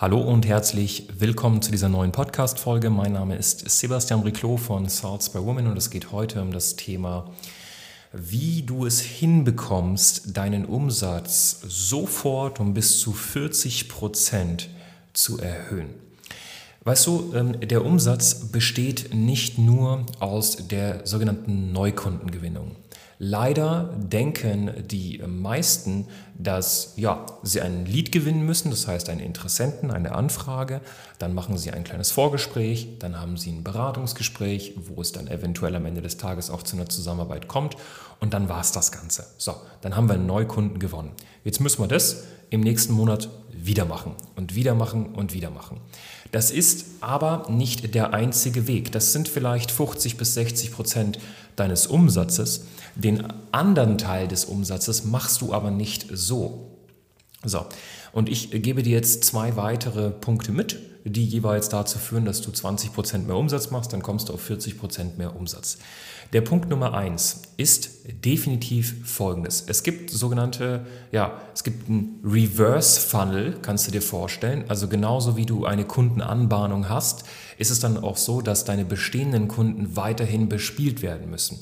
Hallo und herzlich willkommen zu dieser neuen Podcast-Folge. Mein Name ist Sebastian Riclo von Salts by Women und es geht heute um das Thema, wie du es hinbekommst, deinen Umsatz sofort um bis zu 40 Prozent zu erhöhen. Weißt du, ähm, der Umsatz besteht nicht nur aus der sogenannten Neukundengewinnung. Leider denken die meisten, dass ja, sie einen Lead gewinnen müssen, das heißt einen Interessenten, eine Anfrage, dann machen sie ein kleines Vorgespräch, dann haben sie ein Beratungsgespräch, wo es dann eventuell am Ende des Tages auch zu einer Zusammenarbeit kommt und dann war es das Ganze. So, dann haben wir einen Neukunden gewonnen. Jetzt müssen wir das im nächsten Monat wieder machen und wieder machen und wieder machen. Das ist aber nicht der einzige Weg. Das sind vielleicht 50 bis 60 Prozent deines Umsatzes. Den anderen Teil des Umsatzes machst du aber nicht so. So, und ich gebe dir jetzt zwei weitere Punkte mit, die jeweils dazu führen, dass du 20 Prozent mehr Umsatz machst, dann kommst du auf 40 Prozent mehr Umsatz. Der Punkt Nummer eins ist definitiv folgendes. Es gibt sogenannte, ja, es gibt einen Reverse Funnel, kannst du dir vorstellen. Also genauso wie du eine Kundenanbahnung hast, ist es dann auch so, dass deine bestehenden Kunden weiterhin bespielt werden müssen.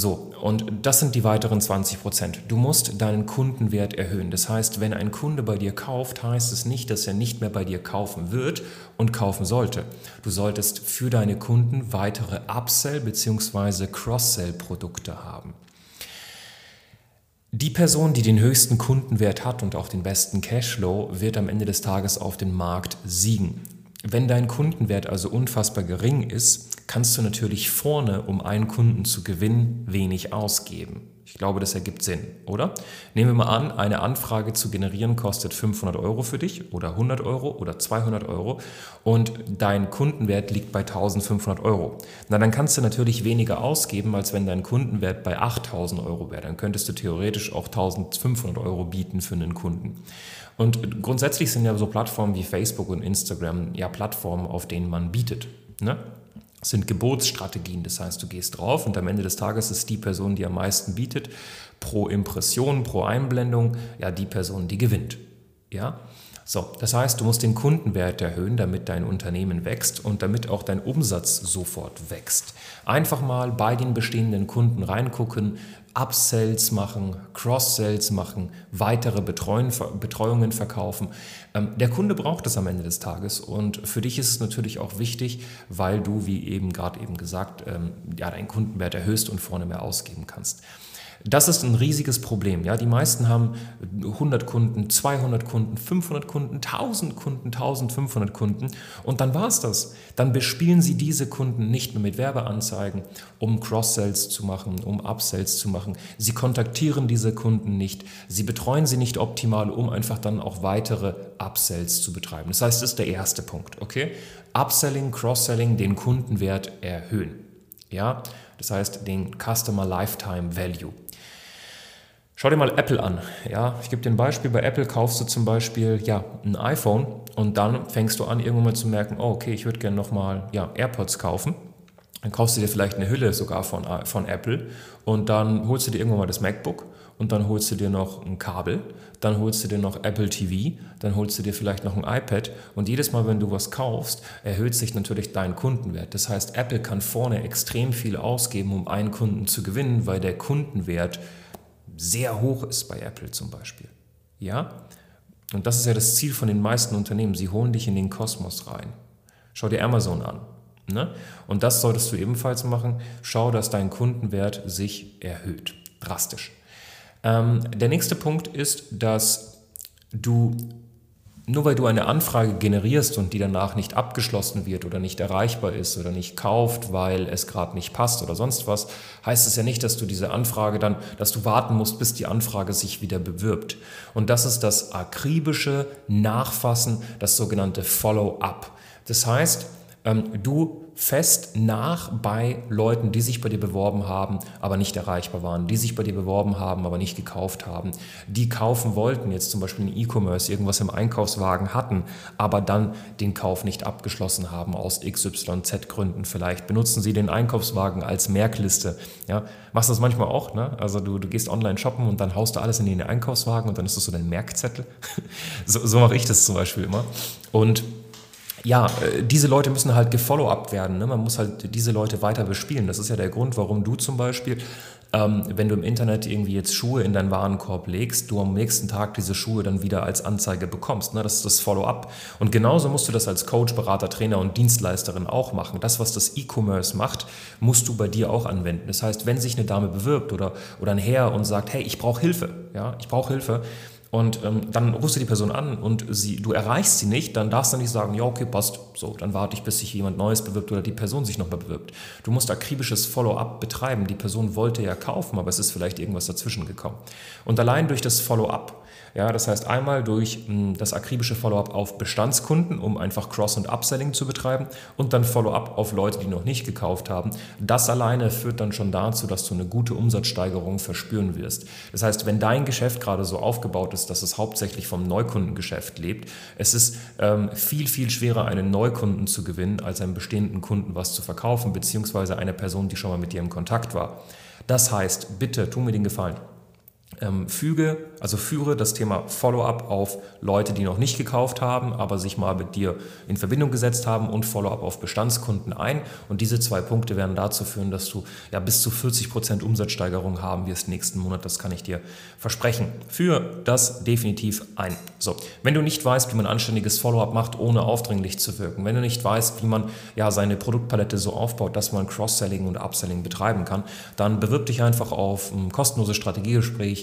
So, und das sind die weiteren 20 Prozent. Du musst deinen Kundenwert erhöhen. Das heißt, wenn ein Kunde bei dir kauft, heißt es nicht, dass er nicht mehr bei dir kaufen wird und kaufen sollte. Du solltest für deine Kunden weitere Upsell- bzw. Cross-Sell-Produkte haben. Die Person, die den höchsten Kundenwert hat und auch den besten Cashflow, wird am Ende des Tages auf den Markt siegen. Wenn dein Kundenwert also unfassbar gering ist, kannst du natürlich vorne, um einen Kunden zu gewinnen, wenig ausgeben. Ich glaube, das ergibt Sinn, oder? Nehmen wir mal an, eine Anfrage zu generieren kostet 500 Euro für dich oder 100 Euro oder 200 Euro und dein Kundenwert liegt bei 1500 Euro. Na, dann kannst du natürlich weniger ausgeben, als wenn dein Kundenwert bei 8000 Euro wäre. Dann könntest du theoretisch auch 1500 Euro bieten für einen Kunden. Und grundsätzlich sind ja so Plattformen wie Facebook und Instagram ja Plattformen, auf denen man bietet. Ne? Sind Gebotsstrategien. Das heißt, du gehst drauf und am Ende des Tages ist die Person, die am meisten bietet, pro Impression, pro Einblendung, ja, die Person, die gewinnt. Ja? So, das heißt, du musst den Kundenwert erhöhen, damit dein Unternehmen wächst und damit auch dein Umsatz sofort wächst. Einfach mal bei den bestehenden Kunden reingucken, Upsells machen, Cross-Sells machen, weitere Betreuungen verkaufen. Ähm, der Kunde braucht es am Ende des Tages und für dich ist es natürlich auch wichtig, weil du, wie eben gerade eben gesagt, ähm, ja, deinen Kundenwert erhöhst und vorne mehr ausgeben kannst. Das ist ein riesiges Problem. Ja? Die meisten haben 100 Kunden, 200 Kunden, 500 Kunden, 1000 Kunden, 1500 Kunden und dann war es das. Dann bespielen sie diese Kunden nicht mehr mit Werbeanzeigen, um Cross-Sells zu machen, um Upsells zu machen. Sie kontaktieren diese Kunden nicht. Sie betreuen sie nicht optimal, um einfach dann auch weitere Upsells zu betreiben. Das heißt, das ist der erste Punkt. Okay? Upselling, Cross-Selling, den Kundenwert erhöhen. Ja, das heißt den Customer Lifetime Value. Schau dir mal Apple an. Ja, ich gebe dir ein Beispiel. Bei Apple kaufst du zum Beispiel ja, ein iPhone und dann fängst du an, irgendwann mal zu merken, oh, okay, ich würde gerne nochmal ja, AirPods kaufen. Dann kaufst du dir vielleicht eine Hülle sogar von, von Apple und dann holst du dir irgendwann mal das MacBook und dann holst du dir noch ein Kabel, dann holst du dir noch Apple TV, dann holst du dir vielleicht noch ein iPad und jedes Mal, wenn du was kaufst, erhöht sich natürlich dein Kundenwert. Das heißt, Apple kann vorne extrem viel ausgeben, um einen Kunden zu gewinnen, weil der Kundenwert sehr hoch ist bei Apple zum Beispiel. Ja? Und das ist ja das Ziel von den meisten Unternehmen. Sie holen dich in den Kosmos rein. Schau dir Amazon an. Ne? Und das solltest du ebenfalls machen. Schau, dass dein Kundenwert sich erhöht. Drastisch. Ähm, der nächste Punkt ist, dass du nur weil du eine Anfrage generierst und die danach nicht abgeschlossen wird oder nicht erreichbar ist oder nicht kauft, weil es gerade nicht passt oder sonst was, heißt es ja nicht, dass du diese Anfrage dann, dass du warten musst, bis die Anfrage sich wieder bewirbt. Und das ist das akribische Nachfassen, das sogenannte Follow-up. Das heißt, ähm, du fest nach bei Leuten, die sich bei dir beworben haben, aber nicht erreichbar waren, die sich bei dir beworben haben, aber nicht gekauft haben, die kaufen wollten, jetzt zum Beispiel in E-Commerce irgendwas im Einkaufswagen hatten, aber dann den Kauf nicht abgeschlossen haben aus XYZ Gründen. Vielleicht benutzen sie den Einkaufswagen als Merkliste. Ja, machst das manchmal auch, ne? Also du, du gehst online shoppen und dann haust du alles in den Einkaufswagen und dann ist das so dein Merkzettel. so, so mache ich das zum Beispiel immer. Und ja, äh, diese Leute müssen halt gefollow-up werden. Ne? Man muss halt diese Leute weiter bespielen. Das ist ja der Grund, warum du zum Beispiel, ähm, wenn du im Internet irgendwie jetzt Schuhe in deinen Warenkorb legst, du am nächsten Tag diese Schuhe dann wieder als Anzeige bekommst. Ne? Das ist das Follow-up. Und genauso musst du das als Coach, Berater, Trainer und Dienstleisterin auch machen. Das, was das E-Commerce macht, musst du bei dir auch anwenden. Das heißt, wenn sich eine Dame bewirbt oder, oder ein Herr und sagt, hey, ich brauche Hilfe, ja, ich brauche Hilfe, und ähm, dann rufst du die Person an und sie, du erreichst sie nicht, dann darfst du nicht sagen, ja, okay, passt, so, dann warte ich, bis sich jemand Neues bewirbt oder die Person sich nochmal bewirbt. Du musst akribisches Follow-up betreiben. Die Person wollte ja kaufen, aber es ist vielleicht irgendwas dazwischen gekommen. Und allein durch das Follow-up ja, das heißt einmal durch hm, das akribische Follow-up auf Bestandskunden, um einfach Cross- und Upselling zu betreiben und dann Follow-up auf Leute, die noch nicht gekauft haben. Das alleine führt dann schon dazu, dass du eine gute Umsatzsteigerung verspüren wirst. Das heißt, wenn dein Geschäft gerade so aufgebaut ist, dass es hauptsächlich vom Neukundengeschäft lebt, es ist ähm, viel, viel schwerer, einen Neukunden zu gewinnen, als einem bestehenden Kunden was zu verkaufen, beziehungsweise eine Person, die schon mal mit dir im Kontakt war. Das heißt, bitte tu mir den Gefallen ähm, füge, also führe das Thema Follow-up auf Leute, die noch nicht gekauft haben, aber sich mal mit dir in Verbindung gesetzt haben und Follow-up auf Bestandskunden ein. Und diese zwei Punkte werden dazu führen, dass du ja bis zu 40 Prozent Umsatzsteigerung haben wirst nächsten Monat. Das kann ich dir versprechen. Führe das definitiv ein. So, wenn du nicht weißt, wie man anständiges Follow-up macht, ohne aufdringlich zu wirken, wenn du nicht weißt, wie man ja seine Produktpalette so aufbaut, dass man Cross-Selling und Upselling betreiben kann, dann bewirb dich einfach auf ein kostenloses Strategiegespräch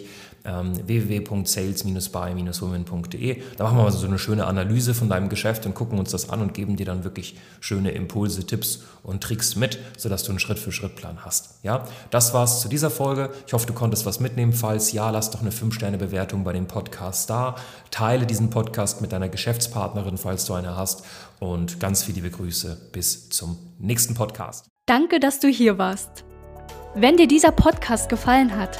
ähm, www.sales-by-women.de. Da machen wir mal so eine schöne Analyse von deinem Geschäft und gucken uns das an und geben dir dann wirklich schöne Impulse, Tipps und Tricks mit, sodass du einen Schritt-für-Schritt-Plan hast. Ja, das war's zu dieser Folge. Ich hoffe, du konntest was mitnehmen. Falls ja, lass doch eine 5-Sterne-Bewertung bei dem Podcast da. Teile diesen Podcast mit deiner Geschäftspartnerin, falls du eine hast. Und ganz viele liebe Grüße. Bis zum nächsten Podcast. Danke, dass du hier warst. Wenn dir dieser Podcast gefallen hat,